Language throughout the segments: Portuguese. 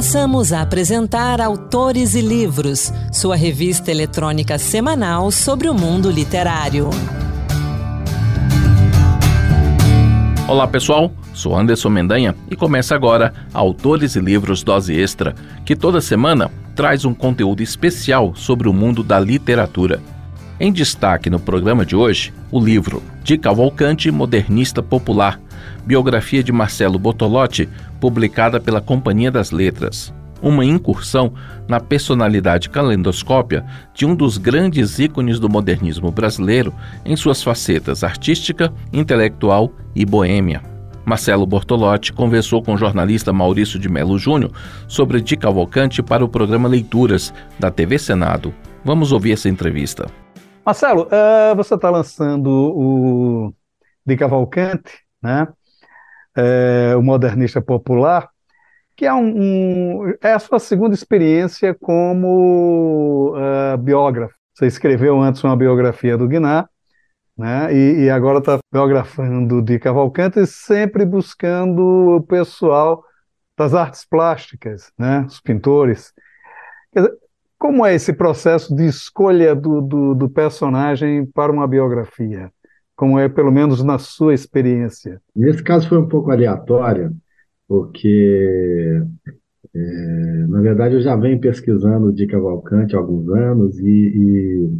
Passamos a apresentar Autores e Livros, sua revista eletrônica semanal sobre o mundo literário. Olá pessoal, sou Anderson Mendanha e começa agora Autores e Livros Dose Extra, que toda semana traz um conteúdo especial sobre o mundo da literatura. Em destaque no programa de hoje, o livro De Cavalcante Modernista Popular, biografia de Marcelo Bortolotti, publicada pela Companhia das Letras. Uma incursão na personalidade calendoscópia de um dos grandes ícones do modernismo brasileiro em suas facetas artística, intelectual e boêmia. Marcelo Bortolotti conversou com o jornalista Maurício de Melo Júnior sobre Di Cavalcante para o programa Leituras da TV Senado. Vamos ouvir essa entrevista. Marcelo, uh, você está lançando o Di Cavalcante, né? É, o modernista popular, que é, um, um, é a sua segunda experiência como uh, biógrafo. Você escreveu antes uma biografia do Guiná, né, e, e agora está biografando de Cavalcante, sempre buscando o pessoal das artes plásticas, né, os pintores. Dizer, como é esse processo de escolha do, do, do personagem para uma biografia? Como é pelo menos na sua experiência? Nesse caso foi um pouco aleatório, porque é, na verdade eu já venho pesquisando de Cavalcante há alguns anos e, e,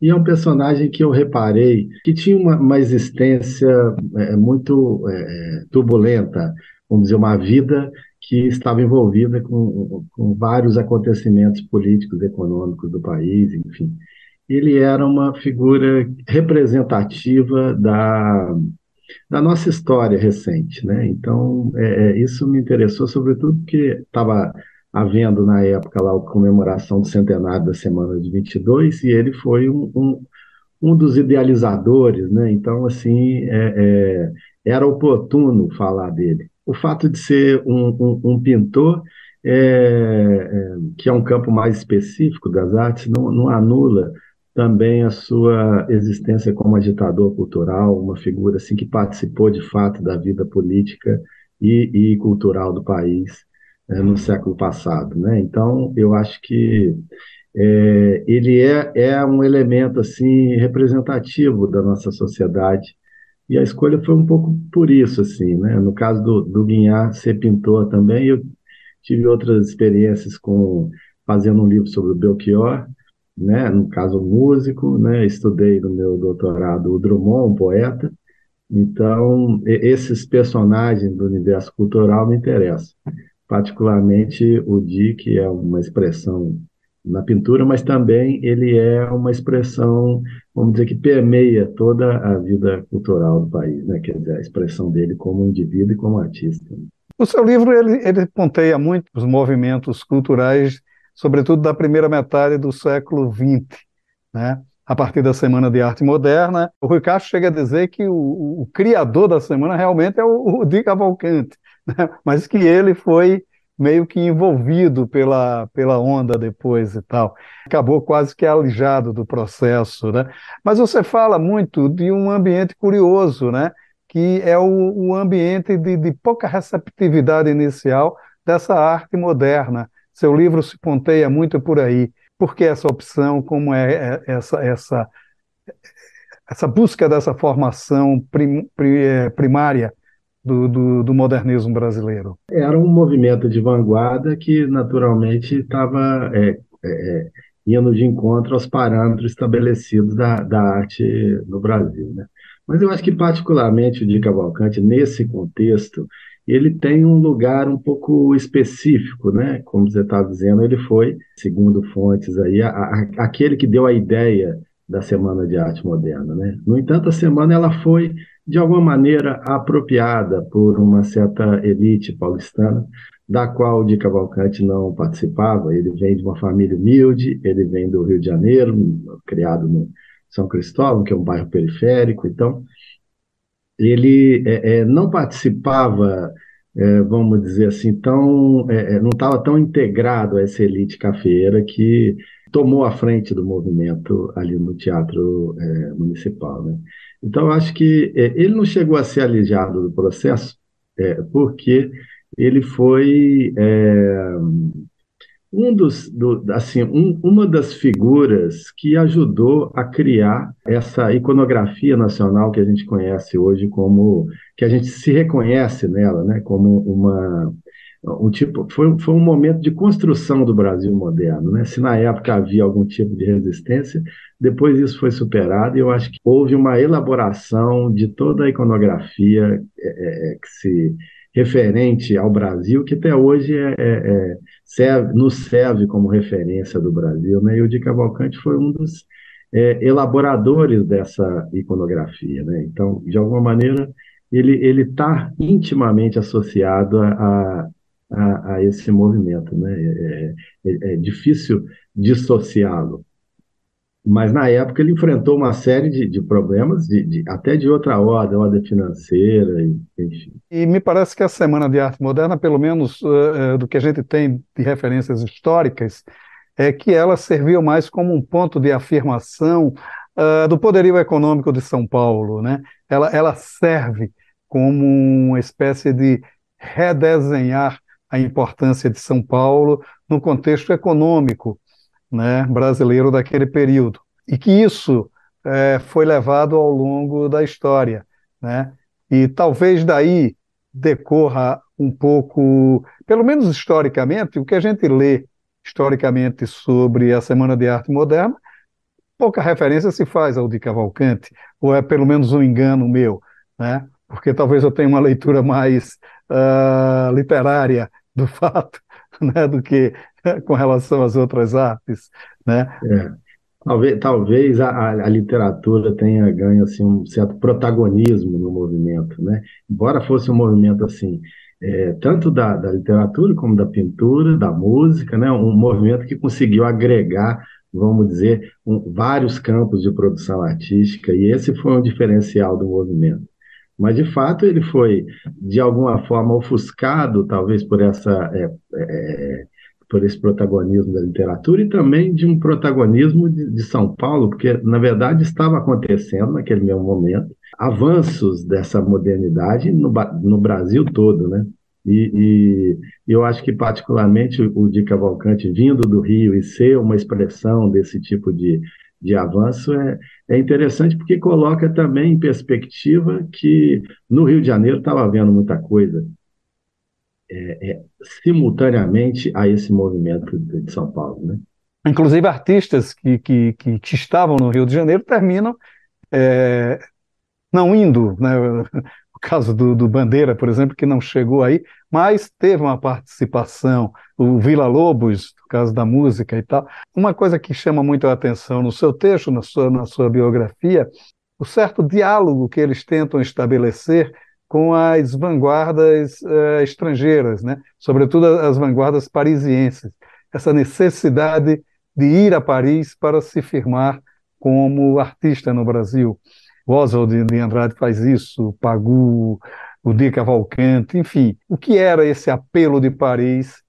e, é um personagem que eu reparei que tinha uma, uma existência é, muito é, turbulenta, vamos dizer, uma vida que estava envolvida com, com vários acontecimentos políticos, econômicos do país, enfim ele era uma figura representativa da, da nossa história recente, né? Então, é, é isso me interessou, sobretudo porque estava havendo na época lá a comemoração do centenário da Semana de 22 e ele foi um, um, um dos idealizadores, né? Então, assim, é, é, era oportuno falar dele. O fato de ser um, um, pintor, é, é, que é um campo mais específico das artes, não, não anula também a sua existência como agitador cultural, uma figura assim que participou de fato da vida política e, e cultural do país é, no século passado, né? Então eu acho que é, ele é, é um elemento assim representativo da nossa sociedade e a escolha foi um pouco por isso assim, né? No caso do, do Guinhar ser pintor também, eu tive outras experiências com fazendo um livro sobre o Belchior né, no caso músico, né, estudei no meu doutorado o Drummond, um poeta, então esses personagens do universo cultural me interessam, particularmente o Di, que é uma expressão na pintura, mas também ele é uma expressão, vamos dizer, que permeia toda a vida cultural do país, né? quer dizer, a expressão dele como indivíduo e como artista. O seu livro ele, ele ponteia muito os movimentos culturais sobretudo da primeira metade do século XX, né? a partir da Semana de Arte Moderna. O Rui Castro chega a dizer que o, o criador da semana realmente é o, o Di Cavalcante, né? mas que ele foi meio que envolvido pela, pela onda depois e tal. Acabou quase que alijado do processo. Né? Mas você fala muito de um ambiente curioso, né? que é o, o ambiente de, de pouca receptividade inicial dessa arte moderna seu livro se ponteia muito por aí. Por que essa opção? Como é, é essa, essa, essa busca dessa formação prim, é, primária do, do, do, modernismo brasileiro? Era um movimento de vanguarda que, naturalmente, estava é, é, indo de encontro aos parâmetros estabelecidos da, da arte no Brasil. Né? Mas eu acho que, particularmente, o Di Cavalcante, nesse contexto, ele tem um lugar um pouco específico, né? Como você estava dizendo, ele foi, segundo fontes aí, a, a, aquele que deu a ideia da Semana de Arte Moderna, né? No entanto, a semana ela foi de alguma maneira apropriada por uma certa elite paulistana, da qual o Di Cavalcante não participava. Ele vem de uma família humilde, ele vem do Rio de Janeiro, criado no São Cristóvão, que é um bairro periférico, então ele é, é, não participava, é, vamos dizer assim, tão, é, não estava tão integrado a essa elite cafeira que tomou a frente do movimento ali no Teatro Municipal. Né? Então, acho que ele não chegou a ser alijado do processo, porque ele foi um dos, do, assim, um, uma das figuras que ajudou a criar essa iconografia nacional que a gente conhece hoje como, que a gente se reconhece nela, né, como uma um tipo, foi, foi um momento de construção do Brasil moderno, né? Se na época havia algum tipo de resistência, depois isso foi superado e eu acho que houve uma elaboração de toda a iconografia é, é, é que se referente ao Brasil, que até hoje é, é, é, serve, nos serve como referência do Brasil. Né? E o Di Cavalcante foi um dos é, elaboradores dessa iconografia. Né? Então, de alguma maneira, ele está intimamente associado a, a, a, esse movimento. Né? É, é, é difícil dissociá-lo mas na época ele enfrentou uma série de, de problemas, de, de, até de outra ordem, ordem financeira, enfim. E me parece que a Semana de Arte Moderna, pelo menos uh, do que a gente tem de referências históricas, é que ela serviu mais como um ponto de afirmação uh, do poderio econômico de São Paulo. Né? Ela, ela serve como uma espécie de redesenhar a importância de São Paulo no contexto econômico né, brasileiro daquele período. E que isso é, foi levado ao longo da história. Né? E talvez daí decorra um pouco, pelo menos historicamente, o que a gente lê historicamente sobre a Semana de Arte Moderna, pouca referência se faz ao de Cavalcante, ou é pelo menos um engano meu, né? porque talvez eu tenha uma leitura mais uh, literária do fato, né, do que com relação às outras artes, né? É. Talvez, talvez a, a, literatura tenha ganho assim, um certo protagonismo no movimento, né? Embora fosse um movimento assim, é, tanto da, da, literatura como da pintura, da música, né? Um movimento que conseguiu agregar, vamos dizer, um, vários campos de produção artística e esse foi um diferencial do movimento. Mas, de fato, ele foi, de alguma forma, ofuscado, talvez por essa é, é, por esse protagonismo da literatura e também de um protagonismo de, de, São Paulo, porque, na verdade, estava acontecendo naquele mesmo momento avanços dessa modernidade no, no Brasil todo, né? E, e, eu acho que, particularmente, o Di Cavalcante, vindo do Rio e ser uma expressão desse tipo de, de avanço, é, é interessante porque coloca também em perspectiva que no Rio de Janeiro estava havendo muita coisa é, é, simultaneamente a esse movimento de São Paulo. Né? Inclusive, artistas que, que, que estavam no Rio de Janeiro terminam é, não indo, né? O caso do, do, Bandeira, por exemplo, que não chegou aí, mas teve uma participação, o Vila Lobos, no caso da música e tal. Uma coisa que chama muito a atenção no seu texto, na sua, na sua biografia, o certo diálogo que eles tentam estabelecer com as vanguardas uh, estrangeiras, né? sobretudo as vanguardas parisienses. Essa necessidade de ir a Paris para se firmar como artista no Brasil. Oswald de Andrade faz isso, Pagu, o Di Cavalcante, enfim. O que era esse apelo de Paris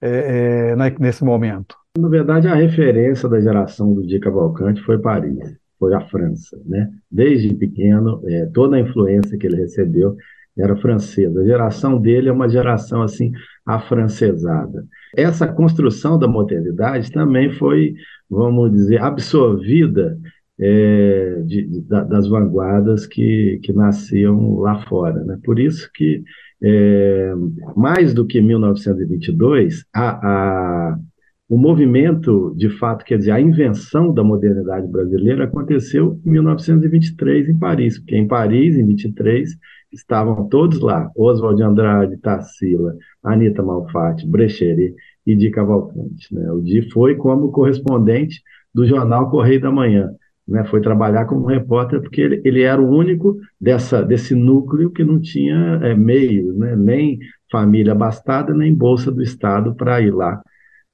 é, é, nesse momento? Na verdade, a referência da geração do Di Cavalcante foi Paris foi a França, né? Desde pequeno, é, toda a influência que ele recebeu era francesa. A geração dele é uma geração assim afrancesada. Essa construção da modernidade também foi, vamos dizer, absorvida é, de, de, das vanguardas que, que nasciam lá fora. Né? Por isso que, é, mais do que 1922, a, a o movimento, de fato, quer dizer, a invenção da modernidade brasileira aconteceu em 1923 em Paris, porque em Paris, em 23, estavam todos lá, Oswald de Andrade, Tarsila, Anita Malfatti, Brecheri e Di Cavalcante. Né? O Di foi como correspondente do jornal Correio da Manhã, né? foi trabalhar como repórter porque ele, ele era o único dessa, desse núcleo que não tinha é, meio, né? nem família abastada, nem bolsa do Estado para ir lá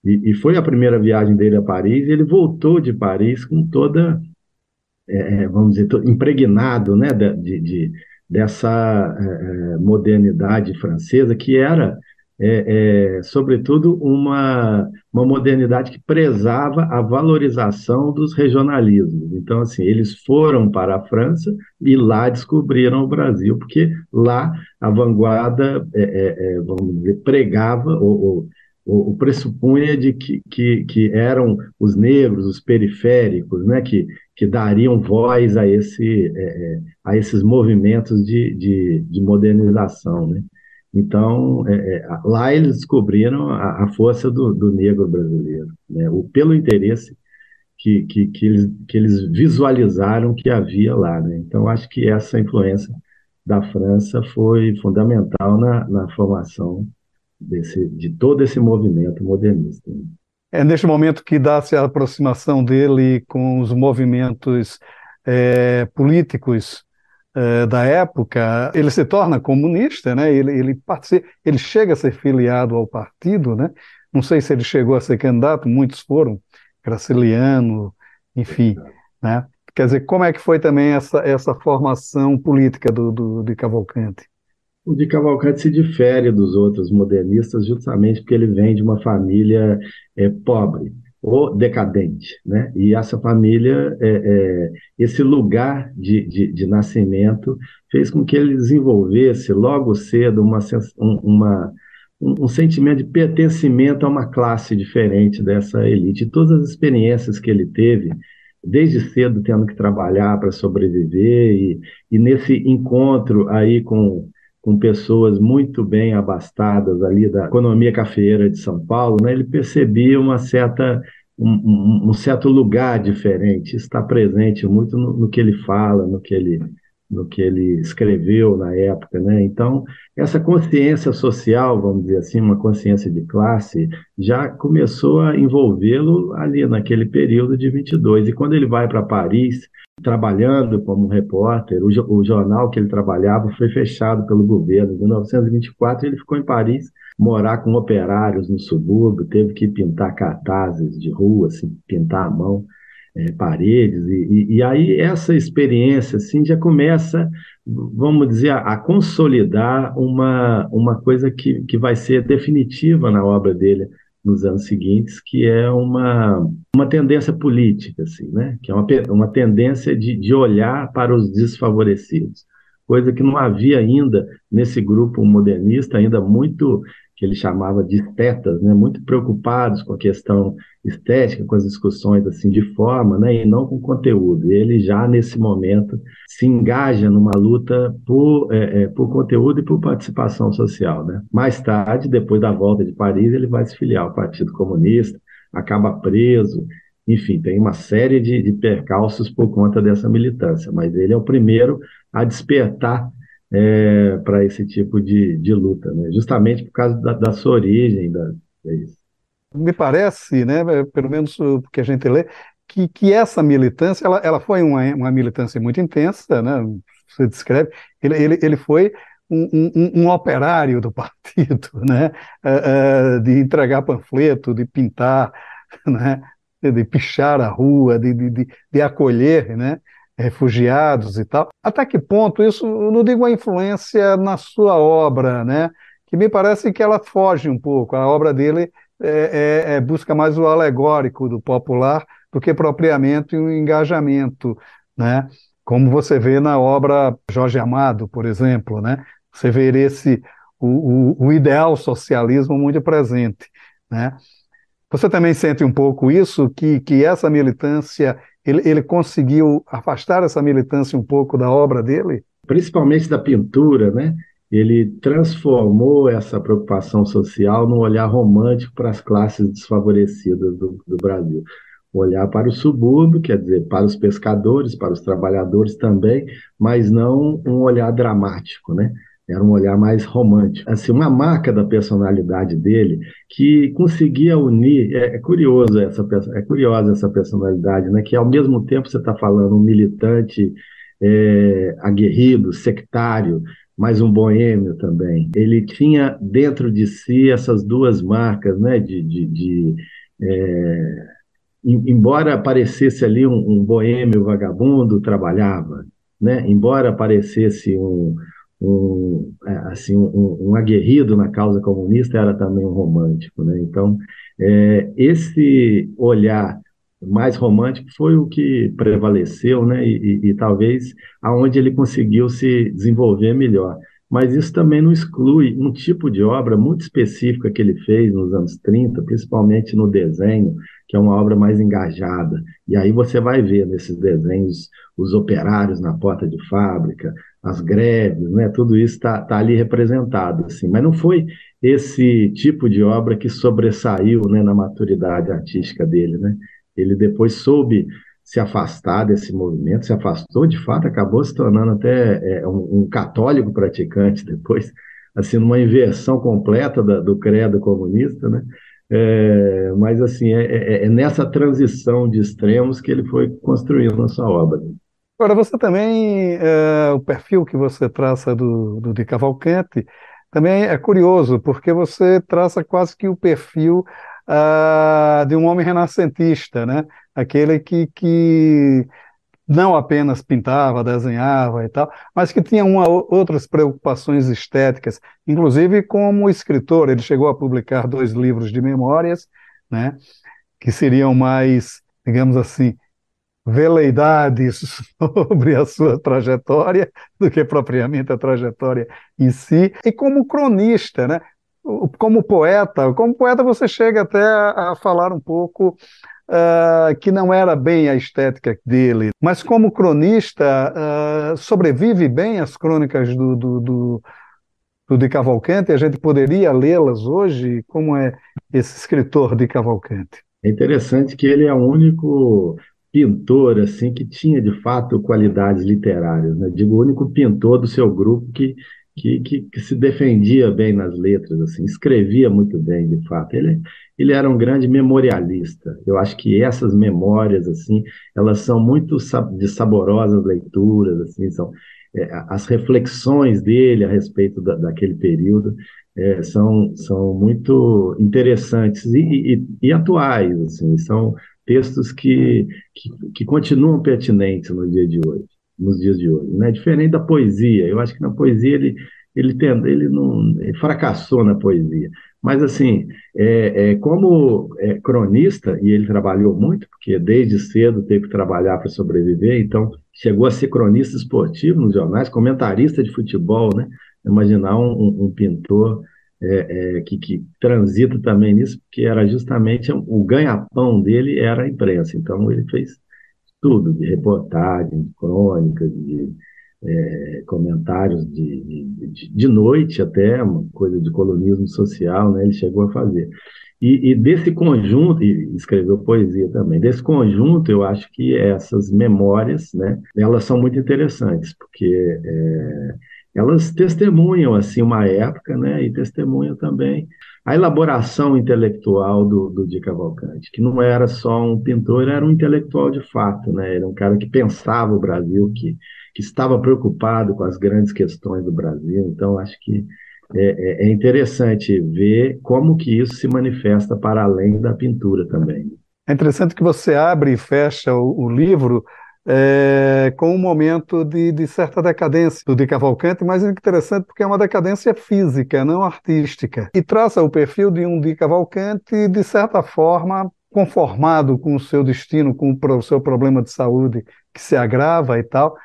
e, e, foi a primeira viagem dele a Paris, e ele voltou de Paris com toda, é, é vamos dizer, impregnado né, de, de dessa é, é, modernidade francesa, que era é, é, sobretudo, uma, uma modernidade que prezava a valorização dos regionalismos. Então, assim, eles foram para a França e lá descobriram o Brasil, porque lá a vanguarda, é, é, é vamos dizer, pregava ou, ou o, pressupunha de que, que, que, eram os negros, os periféricos, né, que, que dariam voz a, esse, é, a esses movimentos de, de, de modernização. Né? Então, é, é, lá eles descobriram a, a força do, do, negro brasileiro, né? o, pelo interesse que, que, que, eles, que eles visualizaram que havia lá. Né? Então, acho que essa influência da França foi fundamental na, na formação desse, de todo esse movimento modernista. Né? É neste momento que dá-se a aproximação dele com os movimentos é, políticos é, da época. Ele se torna comunista, né? Ele, ele, participa, ele chega a ser filiado ao partido, né? Não sei se ele chegou a ser candidato, muitos foram, Graciliano, enfim, né? Quer dizer, como é que foi também essa, essa formação política do, do, de Cavalcante? O de Cavalcante se difere dos outros modernistas justamente porque ele vem de uma família é, pobre ou decadente, né? E essa família, é, é, esse lugar de, de, de, nascimento fez com que ele desenvolvesse logo cedo uma, uma, um, um sentimento de pertencimento a uma classe diferente dessa elite. Todas as experiências que ele teve desde cedo tendo que trabalhar para sobreviver e, e nesse encontro aí com com pessoas muito bem abastadas ali da economia cafeeira de São Paulo, né, ele percebia uma certa um, um, um certo lugar diferente, está presente muito no, no, que ele fala, no que ele no que ele escreveu na época, né? Então, essa consciência social, vamos dizer assim, uma consciência de classe, já começou a envolvê-lo ali naquele período de 22. E quando ele vai para Paris, trabalhando como repórter, o, o, jornal que ele trabalhava foi fechado pelo governo. Em 1924, ele ficou em Paris, morar com operários no subúrbio, teve que pintar cartazes de rua, assim, pintar à mão é, paredes. E, e, e, aí essa experiência assim, já começa, vamos dizer, a, a, consolidar uma, uma coisa que, que vai ser definitiva na obra dele nos anos seguintes, que é uma, uma tendência política, assim, né? que é uma, uma tendência de, de olhar para os desfavorecidos, coisa que não havia ainda nesse grupo modernista, ainda muito que ele chamava de estetas, né, muito preocupados com a questão estética, com as discussões assim de forma, né, e não com conteúdo. Ele já nesse momento se engaja numa luta por, é, é, por conteúdo e por participação social. Né. Mais tarde, depois da volta de Paris, ele vai se filiar ao Partido Comunista, acaba preso, enfim, tem uma série de, de percalços por conta dessa militância, mas ele é o primeiro a despertar é, para esse tipo de, de luta, né? justamente por causa da, da sua origem. Da, é Me parece, né, pelo menos o que a gente lê, que, que essa militância ela, ela foi uma, uma militância muito intensa, né? você descreve, ele, ele, ele foi um, um, um, operário do partido, né? Uh, uh, de entregar panfleto, de pintar, né? de pichar a rua, de, de, de, de acolher, né? Refugiados e tal. Até que ponto isso, eu não digo a influência na sua obra, né? Que me parece que ela foge um pouco. A obra dele é, é, é, busca mais o alegórico do popular do que propriamente o um engajamento, né? Como você vê na obra Jorge Amado, por exemplo, né? Você vê esse o, o, o ideal socialismo muito presente, né? Você também sente um pouco isso, que, que essa militância ele, ele conseguiu afastar essa militância um pouco da obra dele? Principalmente da pintura, né? Ele transformou essa preocupação social num olhar romântico para as classes desfavorecidas do, do Brasil olhar para o subúrbio, quer dizer, para os pescadores, para os trabalhadores também, mas não um olhar dramático, né? Era um olhar mais romântico. Assim, uma marca da personalidade dele que conseguia unir. É, é curioso essa é curiosa essa personalidade, né? Que ao mesmo tempo você está falando um militante é, aguerrido, sectário, mas um boêmio também. Ele tinha dentro de si essas duas marcas, né? De, de, de é, embora aparecesse ali um, um boêmio vagabundo, trabalhava, né? Embora aparecesse um um, é, assim, um, um, aguerrido na causa comunista, era também um romântico. Né? Então, é, esse olhar mais romântico foi o que prevaleceu, né? E, e, e, talvez aonde ele conseguiu se desenvolver melhor. Mas isso também não exclui um tipo de obra muito específica que ele fez nos anos 30, principalmente no desenho, que é uma obra mais engajada. E aí você vai ver nesses desenhos os operários na porta de fábrica, as greves, né? Tudo isso está tá ali representado, assim. Mas não foi esse tipo de obra que sobressaiu, né, na maturidade artística dele, né? Ele depois soube se afastar desse movimento, se afastou de fato, acabou se tornando até é, um, um, católico praticante depois, assim, numa inversão completa da, do credo comunista, né? É, mas assim, é, é, é, nessa transição de extremos que ele foi construindo a sua obra. Agora, você também, é, o perfil que você traça do, do de Cavalcante também é curioso, porque você traça quase que o perfil uh, de um homem renascentista, né? Aquele que, que não apenas pintava, desenhava e tal, mas que tinha uma, outras preocupações estéticas, inclusive como escritor. Ele chegou a publicar dois livros de memórias, né? Que seriam mais, digamos assim, veleidades sobre a sua trajetória do que propriamente a trajetória em si, e como cronista, né? como poeta, como poeta você chega até a, falar um pouco uh, que não era bem a estética dele, mas como cronista uh, sobrevive bem as crônicas do, do, do, do de Cavalcante, a gente poderia lê-las hoje, como é esse escritor de Cavalcante? É interessante que ele é o único pintor assim que tinha de fato qualidades literárias, né? Digo, o único pintor do seu grupo que que, que, que, se defendia bem nas letras, assim, escrevia muito bem, de fato. Ele, ele era um grande memorialista. Eu acho que essas memórias, assim, elas são muito de saborosas leituras, assim, são é, as reflexões dele a respeito da, daquele período é, são, são muito interessantes e, e, e, atuais, assim, são textos que, que, que continuam pertinentes no dia de hoje nos dias de hoje, né? Diferente da poesia, eu acho que na poesia ele ele tenta, ele não ele fracassou na poesia, mas assim, é, é como é, cronista e ele trabalhou muito, porque desde cedo teve que trabalhar para sobreviver, então chegou a ser cronista esportivo nos jornais, comentarista de futebol, né? Imaginar um, um, um pintor é, é, que, que, transita também nisso, porque era justamente o ganha-pão dele era a imprensa. Então ele fez tudo, de reportagens, de crônicas, de é, comentários de, de, de, noite até, uma coisa de colonismo social, né, ele chegou a fazer. E, e, desse conjunto, e escreveu poesia também, desse conjunto eu acho que essas memórias, né, elas são muito interessantes, porque é, elas testemunham assim uma época, né, e testemunham também a elaboração intelectual do, do Di Cavalcante, que não era só um pintor, era um intelectual de fato, né? Era um cara que pensava o Brasil, que, que estava preocupado com as grandes questões do Brasil. Então, acho que é, é, é interessante ver como que isso se manifesta para além da pintura também. É interessante que você abre e fecha o, o livro é, com um momento de, de, certa decadência do de Cavalcante, mas é interessante porque é uma decadência física, não artística, e traça o perfil de um de Cavalcante, de certa forma, conformado com o seu destino, com o seu problema de saúde que se agrava e tal,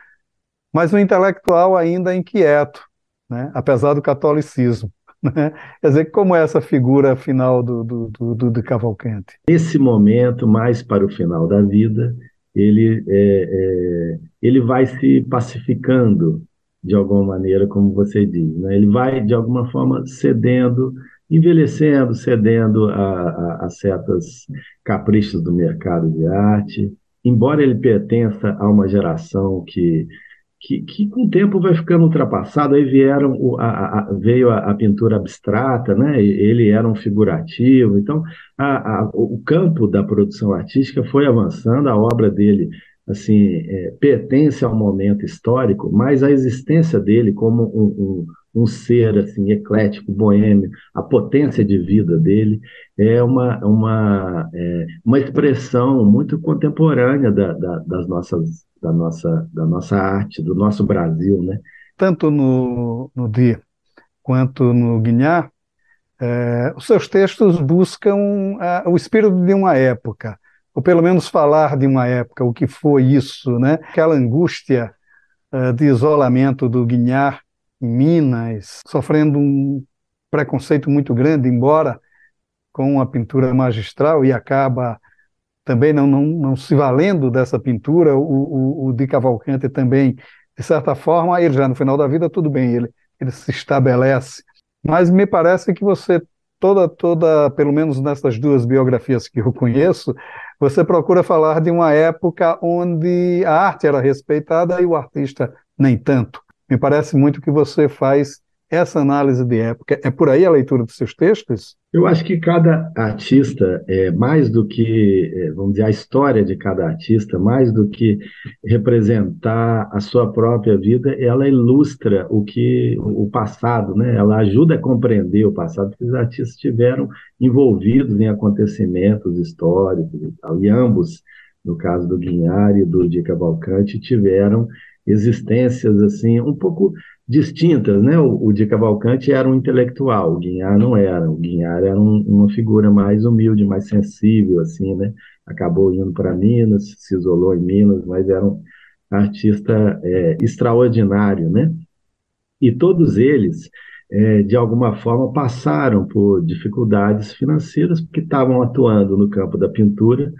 mas um intelectual ainda inquieto, né? apesar do catolicismo. Né? Quer dizer, como é essa figura final do, do, do, do, Cavalcante? Esse momento, mais para o final da vida, ele, é, é, ele vai se pacificando de alguma maneira, como você diz. Né? Ele vai, de alguma forma, cedendo, envelhecendo, cedendo a, a, a certos caprichos do mercado de arte. Embora ele pertença a uma geração que que, que, com o tempo vai ficando ultrapassado. Aí vieram o, a, a, veio a, a, pintura abstrata, né? ele era um figurativo. Então, o campo da produção artística foi avançando, a obra dele assim é, pertence ao momento histórico, mas a existência dele como um, um, um, ser assim eclético, boêmio, a potência de vida dele é uma, uma, é, uma expressão muito contemporânea da, da, das nossas da nossa, da nossa arte, do nosso Brasil, né? tanto no, no Di quanto no Guignard, é, os seus textos buscam o espírito de uma época, ou pelo menos falar de uma época, o que foi isso, né? Aquela angústia uh, de isolamento do Guignard Minas, sofrendo um preconceito muito grande, embora com uma pintura magistral e acaba também não, não, não se valendo dessa pintura, o, o, o de Cavalcante também, de certa forma, ele já no final da vida, tudo bem, ele, ele se estabelece mas me parece que você toda toda, pelo menos nessas duas biografias que eu conheço, você procura falar de uma época onde a arte era respeitada e o artista nem tanto. Me parece muito que você faz essa análise de época. É por aí a leitura dos seus textos? Eu acho que cada artista, é, mais do que, é, vamos dizer, a história de cada artista, mais do que representar a sua própria vida, ela ilustra o que o passado, né? Ela ajuda a compreender o passado, porque os artistas estiveram envolvidos em acontecimentos históricos e tal. E ambos, no caso do Guinhar e do Di Cavalcante, tiveram existências assim um pouco distintas, né? O, o de Cavalcante era um intelectual, o Guinhar não era. O Guinhar era um, uma figura mais humilde, mais sensível, assim, né? Acabou indo para Minas, se isolou em Minas, mas era um artista é, extraordinário, né? E todos eles, é, de alguma forma, passaram por dificuldades financeiras porque estavam atuando no campo da pintura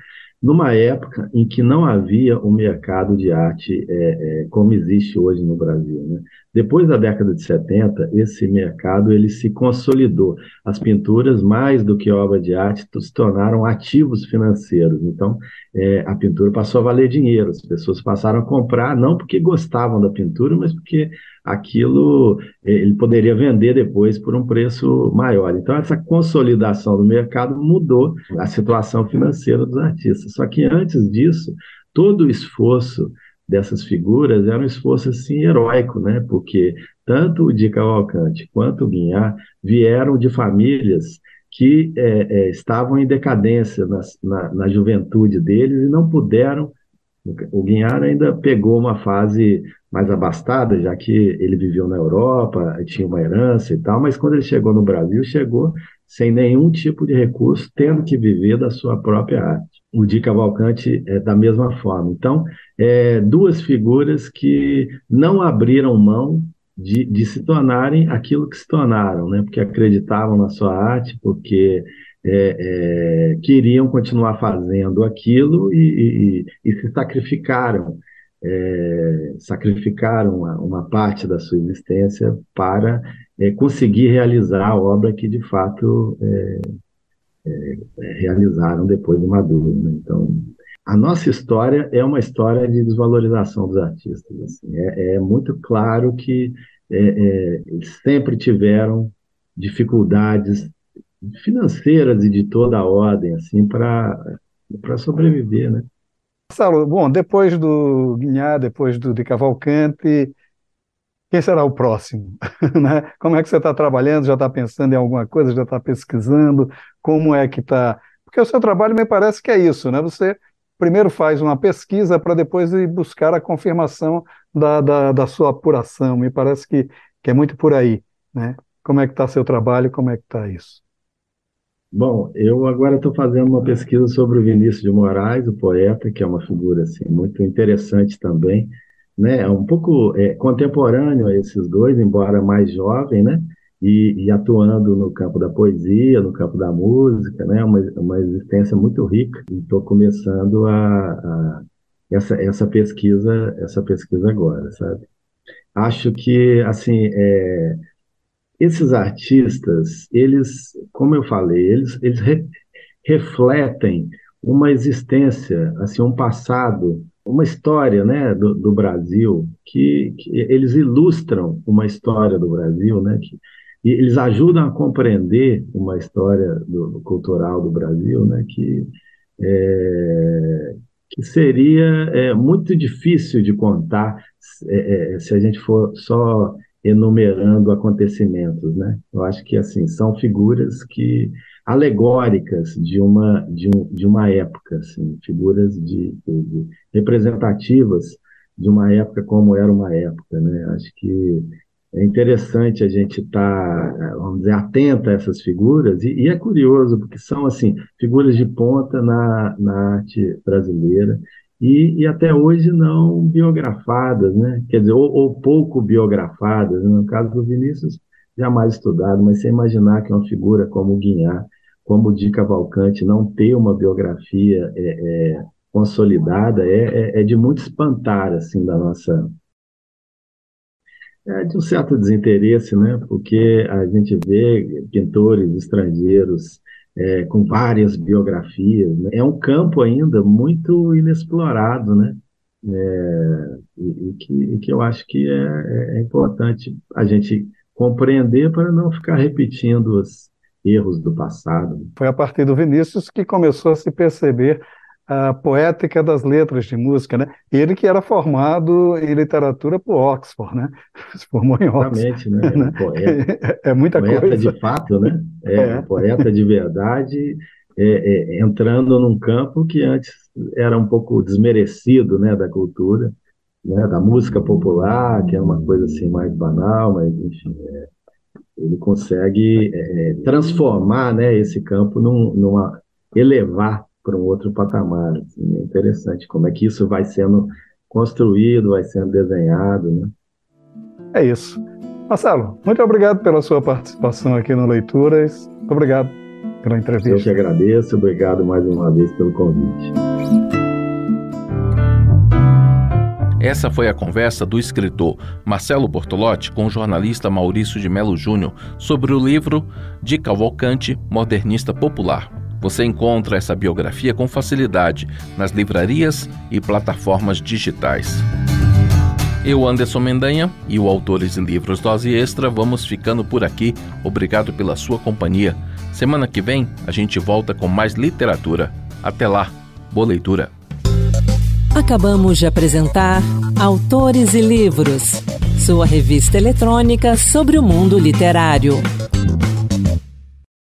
numa época em que não havia um mercado de arte é, é, como existe hoje no Brasil. Né? Depois da década de 70, esse mercado ele se consolidou. As pinturas, mais do que obra de arte, se tornaram ativos financeiros. Então, é, a pintura passou a valer dinheiro. As pessoas passaram a comprar, não porque gostavam da pintura, mas porque aquilo é, ele poderia vender depois por um preço maior. Então, essa consolidação do mercado mudou a situação financeira dos artistas. Só que antes disso, todo o esforço dessas figuras era um esforço assim heróico, né? Porque tanto o Di Cavalcante quanto o Guinhar vieram de famílias que é, é, estavam em decadência na, na, juventude deles e não puderam. O Guinhar ainda pegou uma fase mais abastada, já que ele viveu na Europa, tinha uma herança e tal, mas quando ele chegou no Brasil, chegou sem nenhum tipo de recurso, tendo que viver da sua própria arte o Di Cavalcante é da mesma forma. Então, é, duas figuras que não abriram mão de, de, se tornarem aquilo que se tornaram, né? porque acreditavam na sua arte, porque é, é, queriam continuar fazendo aquilo e, e, e se sacrificaram, é, sacrificaram uma, uma, parte da sua existência para é, conseguir realizar a obra que de fato é, é, realizaram depois de maduro. Né? Então, a nossa história é uma história de desvalorização dos artistas. Assim. É, é, muito claro que é, é, eles sempre tiveram dificuldades financeiras e de toda a ordem assim para para sobreviver, né? Marcelo, bom, depois do Guinhar, depois do de Cavalcante, quem será o próximo? né? Como é que você está trabalhando? Já está pensando em alguma coisa? Já está pesquisando? Como é que está? Porque o seu trabalho me parece que é isso, né? Você primeiro faz uma pesquisa para depois ir buscar a confirmação da, da, da, sua apuração. Me parece que, que é muito por aí, né? Como é que está seu trabalho? Como é que está isso? Bom, eu agora estou fazendo uma pesquisa sobre o Vinícius de Moraes, o poeta, que é uma figura assim muito interessante também né, é um pouco é, contemporâneo a esses dois, embora mais jovem, né, e, e, atuando no campo da poesia, no campo da música, né, uma, uma existência muito rica. Estou começando a, a, essa, essa pesquisa, essa pesquisa agora, sabe? Acho que assim, é, esses artistas, eles, como eu falei, eles, eles re, refletem uma existência, assim, um passado uma história né, do, do Brasil, que, que, eles ilustram uma história do Brasil, né, que, e eles ajudam a compreender uma história do, do cultural do Brasil, né, que, é, que seria é, muito difícil de contar é, é se a gente for só enumerando acontecimentos, né? Eu acho que assim são figuras que alegóricas de uma, de, um, de uma época, assim, figuras de, de representativas de uma época como era uma época, né? Acho que é interessante a gente estar, tá, vamos dizer, atento a essas figuras, e, e, é curioso, porque são, assim, figuras de ponta na, na arte brasileira, e, e até hoje não biografadas, né? Quer dizer, ou, ou pouco biografadas, né? no caso do Vinícius, jamais estudado, mas sem imaginar que uma figura como o Guinhar, como o Di Cavalcante, não ter uma biografia é, é, consolidada é, é, é de muito espantar, assim, da nossa é de um certo desinteresse, né? Porque a gente vê pintores estrangeiros é, com várias biografias. Né? É um campo ainda muito inexplorado, né? É, e, e, que, e, que, eu acho que é, é, importante a gente compreender para não ficar repetindo os erros do passado. Foi a partir do Vinícius que começou a se perceber a poética das letras de música, né? Ele que era formado em literatura por Oxford, né? Se formou em Oxford. Exatamente, né? É, né? Poeta, é, muita poeta coisa. de fato, né? É, é. poeta de verdade, é, é, entrando num campo que antes era um pouco desmerecido, né? Da cultura, né? Da música popular, que é uma coisa assim mais banal, mas enfim, é, ele consegue transformar, né? Esse campo num, numa elevar para um outro patamar. Assim, é interessante como é que isso vai sendo construído, vai sendo desenhado. Né? É isso. Marcelo, muito obrigado pela sua participação aqui no Leituras. Muito obrigado pela entrevista. Eu que agradeço. Obrigado mais uma vez pelo convite. Essa foi a conversa do escritor Marcelo Bortolotti com o jornalista Maurício de Melo Júnior sobre o livro De Cavalcante, Modernista Popular, você encontra essa biografia com facilidade nas livrarias e plataformas digitais. Eu, Anderson Mendanha, e o Autores e Livros Dose Extra, vamos ficando por aqui. Obrigado pela sua companhia. Semana que vem a gente volta com mais literatura. Até lá, boa leitura. Acabamos de apresentar Autores e Livros, sua revista eletrônica sobre o mundo literário.